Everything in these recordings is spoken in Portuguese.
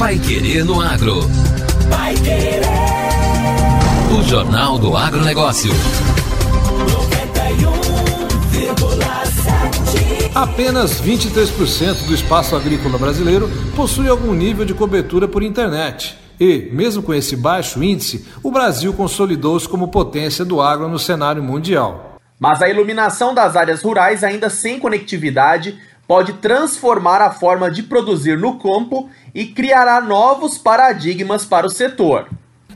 Pai Querer no Agro. Pai Querer. O Jornal do Agronegócio. 91,7. Apenas 23% do espaço agrícola brasileiro possui algum nível de cobertura por internet. E, mesmo com esse baixo índice, o Brasil consolidou-se como potência do agro no cenário mundial. Mas a iluminação das áreas rurais, ainda sem conectividade, pode transformar a forma de produzir no campo e criará novos paradigmas para o setor.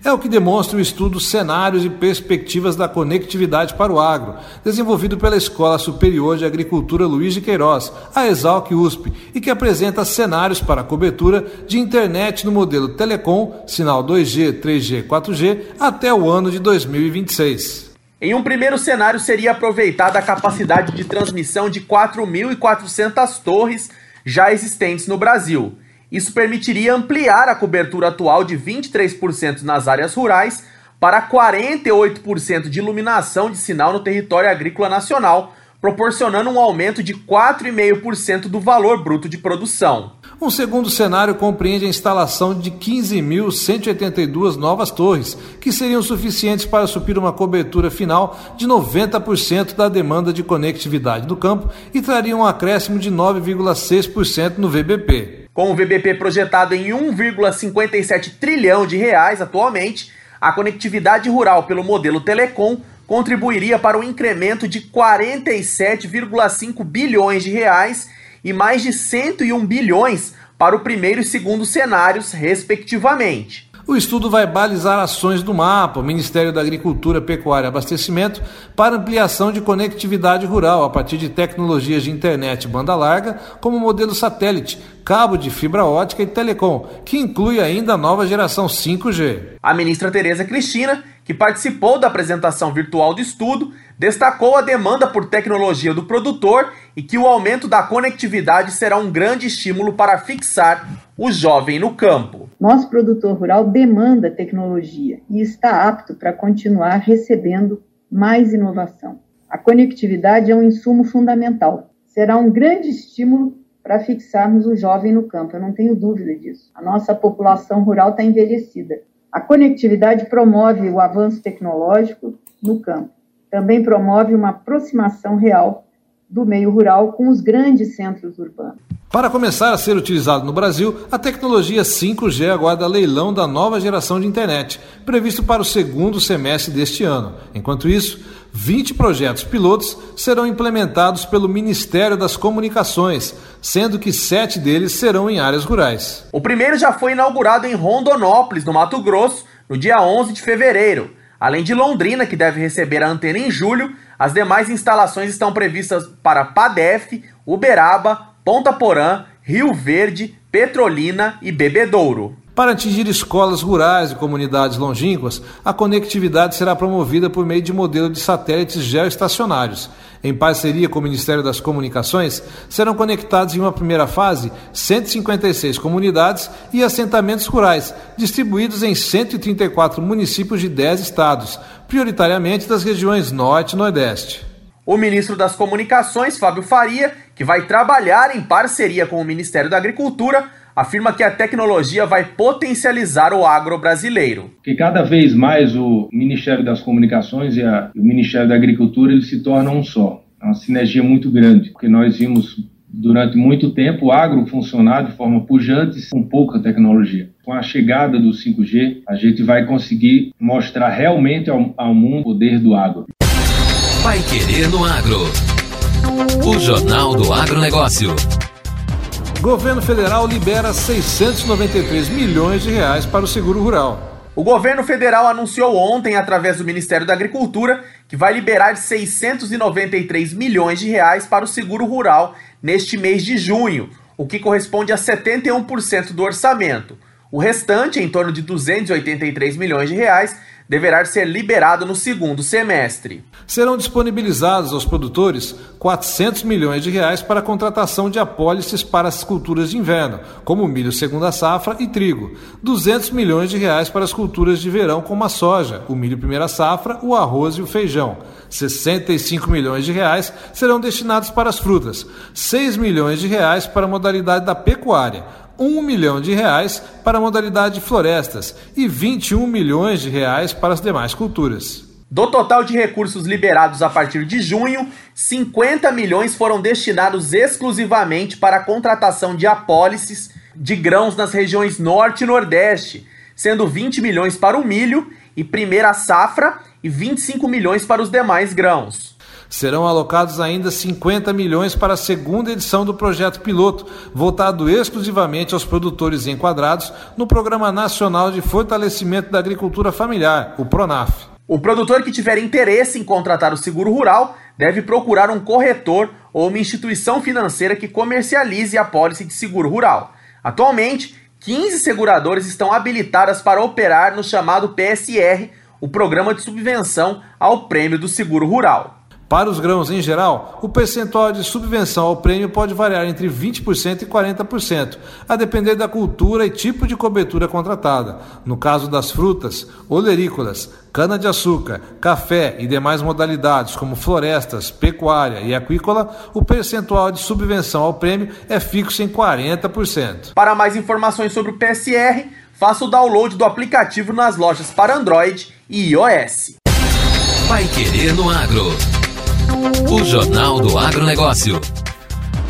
É o que demonstra o estudo Cenários e Perspectivas da Conectividade para o Agro, desenvolvido pela Escola Superior de Agricultura Luiz de Queiroz, a Exalc USP, e que apresenta cenários para a cobertura de internet no modelo Telecom, sinal 2G, 3G, 4G, até o ano de 2026. Em um primeiro cenário, seria aproveitada a capacidade de transmissão de 4.400 torres já existentes no Brasil. Isso permitiria ampliar a cobertura atual de 23% nas áreas rurais para 48% de iluminação de sinal no território agrícola nacional, proporcionando um aumento de 4,5% do valor bruto de produção. Um segundo cenário compreende a instalação de 15.182 novas torres, que seriam suficientes para suprir uma cobertura final de 90% da demanda de conectividade do campo e trariam um acréscimo de 9,6% no VBP. Com o VBP projetado em 1,57 trilhão de reais atualmente, a conectividade rural pelo modelo Telecom contribuiria para um incremento de 47,5 bilhões de reais e mais de 101 bilhões para o primeiro e segundo cenários, respectivamente. O estudo vai balizar ações do MAPA, Ministério da Agricultura, Pecuária e Abastecimento, para ampliação de conectividade rural a partir de tecnologias de internet banda larga, como modelo satélite, cabo de fibra ótica e telecom, que inclui ainda a nova geração 5G. A ministra Tereza Cristina, que participou da apresentação virtual do estudo, destacou a demanda por tecnologia do produtor e que o aumento da conectividade será um grande estímulo para fixar o jovem no campo. Nosso produtor rural demanda tecnologia e está apto para continuar recebendo mais inovação. A conectividade é um insumo fundamental. Será um grande estímulo para fixarmos o jovem no campo, eu não tenho dúvida disso. A nossa população rural está envelhecida. A conectividade promove o avanço tecnológico no campo. Também promove uma aproximação real do meio rural com os grandes centros urbanos. Para começar a ser utilizado no Brasil, a tecnologia 5G aguarda leilão da nova geração de internet, previsto para o segundo semestre deste ano. Enquanto isso, 20 projetos pilotos serão implementados pelo Ministério das Comunicações, sendo que sete deles serão em áreas rurais. O primeiro já foi inaugurado em Rondonópolis, no Mato Grosso, no dia 11 de fevereiro. Além de Londrina, que deve receber a antena em julho, as demais instalações estão previstas para Padef, Uberaba, Ponta Porã, Rio Verde, Petrolina e Bebedouro. Para atingir escolas rurais e comunidades longínquas, a conectividade será promovida por meio de modelo de satélites geoestacionários. Em parceria com o Ministério das Comunicações, serão conectados em uma primeira fase 156 comunidades e assentamentos rurais, distribuídos em 134 municípios de 10 estados, prioritariamente das regiões Norte e Nordeste. O ministro das Comunicações, Fábio Faria, que vai trabalhar em parceria com o Ministério da Agricultura, afirma que a tecnologia vai potencializar o agro brasileiro. Que cada vez mais o Ministério das Comunicações e a, o Ministério da Agricultura eles se tornam um só. É uma sinergia muito grande, porque nós vimos durante muito tempo o agro funcionar de forma pujante com pouca tecnologia. Com a chegada do 5G, a gente vai conseguir mostrar realmente ao, ao mundo o poder do agro. Pai Querer no Agro. O Jornal do Agronegócio. Governo federal libera 693 milhões de reais para o seguro rural. O governo federal anunciou ontem, através do Ministério da Agricultura, que vai liberar 693 milhões de reais para o seguro rural neste mês de junho, o que corresponde a 71% do orçamento. O restante, em torno de 283 milhões de reais, deverá ser liberado no segundo semestre. Serão disponibilizados aos produtores 400 milhões de reais para a contratação de apólices para as culturas de inverno, como milho segunda safra e trigo, 200 milhões de reais para as culturas de verão, como a soja, o milho primeira safra, o arroz e o feijão. 65 milhões de reais serão destinados para as frutas, 6 milhões de reais para a modalidade da pecuária, 1 milhão de reais para a modalidade florestas e 21 milhões de reais para as demais culturas. Do total de recursos liberados a partir de junho, 50 milhões foram destinados exclusivamente para a contratação de apólices de grãos nas regiões Norte e Nordeste, sendo 20 milhões para o milho e primeira safra e 25 milhões para os demais grãos. Serão alocados ainda 50 milhões para a segunda edição do projeto piloto, voltado exclusivamente aos produtores enquadrados no Programa Nacional de Fortalecimento da Agricultura Familiar, o PRONAF. O produtor que tiver interesse em contratar o seguro rural deve procurar um corretor ou uma instituição financeira que comercialize a pólice de seguro rural. Atualmente, 15 seguradoras estão habilitadas para operar no chamado PSR, o Programa de Subvenção ao Prêmio do Seguro Rural. Para os grãos em geral, o percentual de subvenção ao prêmio pode variar entre 20% e 40%, a depender da cultura e tipo de cobertura contratada. No caso das frutas, olerícolas, cana-de-açúcar, café e demais modalidades como florestas, pecuária e aquícola, o percentual de subvenção ao prêmio é fixo em 40%. Para mais informações sobre o PSR, faça o download do aplicativo nas lojas para Android e iOS. Vai Querer no Agro. O Jornal do Agronegócio.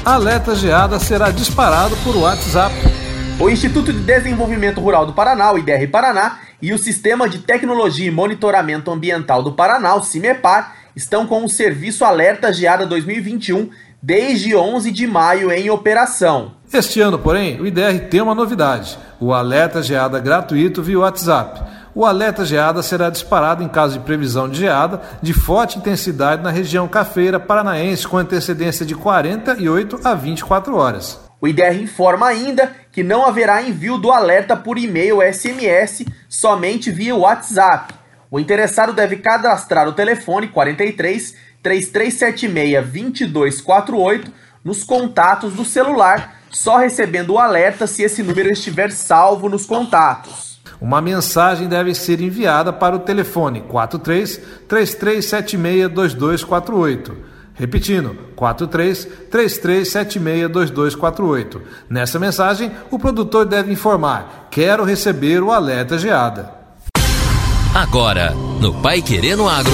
Alerta geada será disparado por WhatsApp. O Instituto de Desenvolvimento Rural do Paraná, o IDR Paraná, e o Sistema de Tecnologia e Monitoramento Ambiental do Paraná, o CIMEPAR, estão com o serviço Alerta Geada 2021 desde 11 de maio em operação. Este ano, porém, o IDR tem uma novidade: o alerta geada gratuito via WhatsApp o alerta geada será disparado em caso de previsão de geada de forte intensidade na região cafeira paranaense com antecedência de 48 a 24 horas. O IDR informa ainda que não haverá envio do alerta por e-mail SMS, somente via WhatsApp. O interessado deve cadastrar o telefone 43 3376 2248 nos contatos do celular, só recebendo o alerta se esse número estiver salvo nos contatos. Uma mensagem deve ser enviada para o telefone 43 3376 2248. Repetindo, 43 3376 2248. Nessa mensagem, o produtor deve informar: Quero receber o alerta geada. Agora, no Pai Querendo Agro.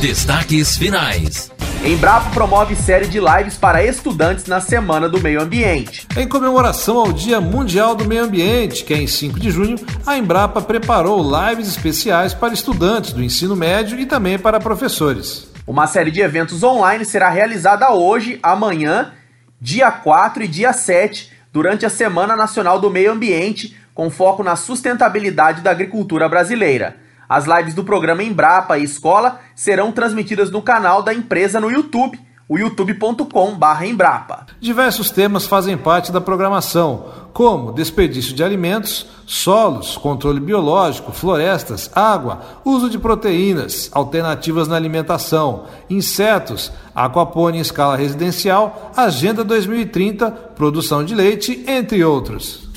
Destaques finais. Embrapa promove série de lives para estudantes na Semana do Meio Ambiente. Em comemoração ao Dia Mundial do Meio Ambiente, que é em 5 de junho, a Embrapa preparou lives especiais para estudantes do ensino médio e também para professores. Uma série de eventos online será realizada hoje, amanhã, dia 4 e dia 7, durante a Semana Nacional do Meio Ambiente, com foco na sustentabilidade da agricultura brasileira. As lives do programa Embrapa e Escola serão transmitidas no canal da empresa no YouTube, o youtube.com/embrapa. Diversos temas fazem parte da programação, como desperdício de alimentos, solos, controle biológico, florestas, água, uso de proteínas, alternativas na alimentação, insetos, aquapone em escala residencial, Agenda 2030, produção de leite, entre outros.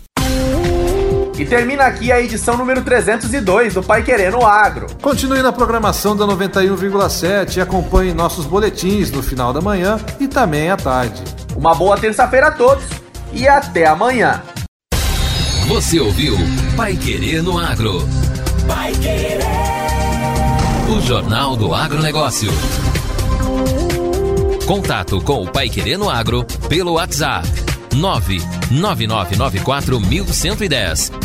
E termina aqui a edição número 302 do Pai Querendo Agro. Continue na programação da 91,7 e acompanhe nossos boletins no final da manhã e também à tarde. Uma boa terça-feira a todos e até amanhã. Você ouviu Pai Querendo Agro. Pai Querer. O Jornal do Agronegócio. Contato com o Pai Querendo Agro pelo WhatsApp 999941110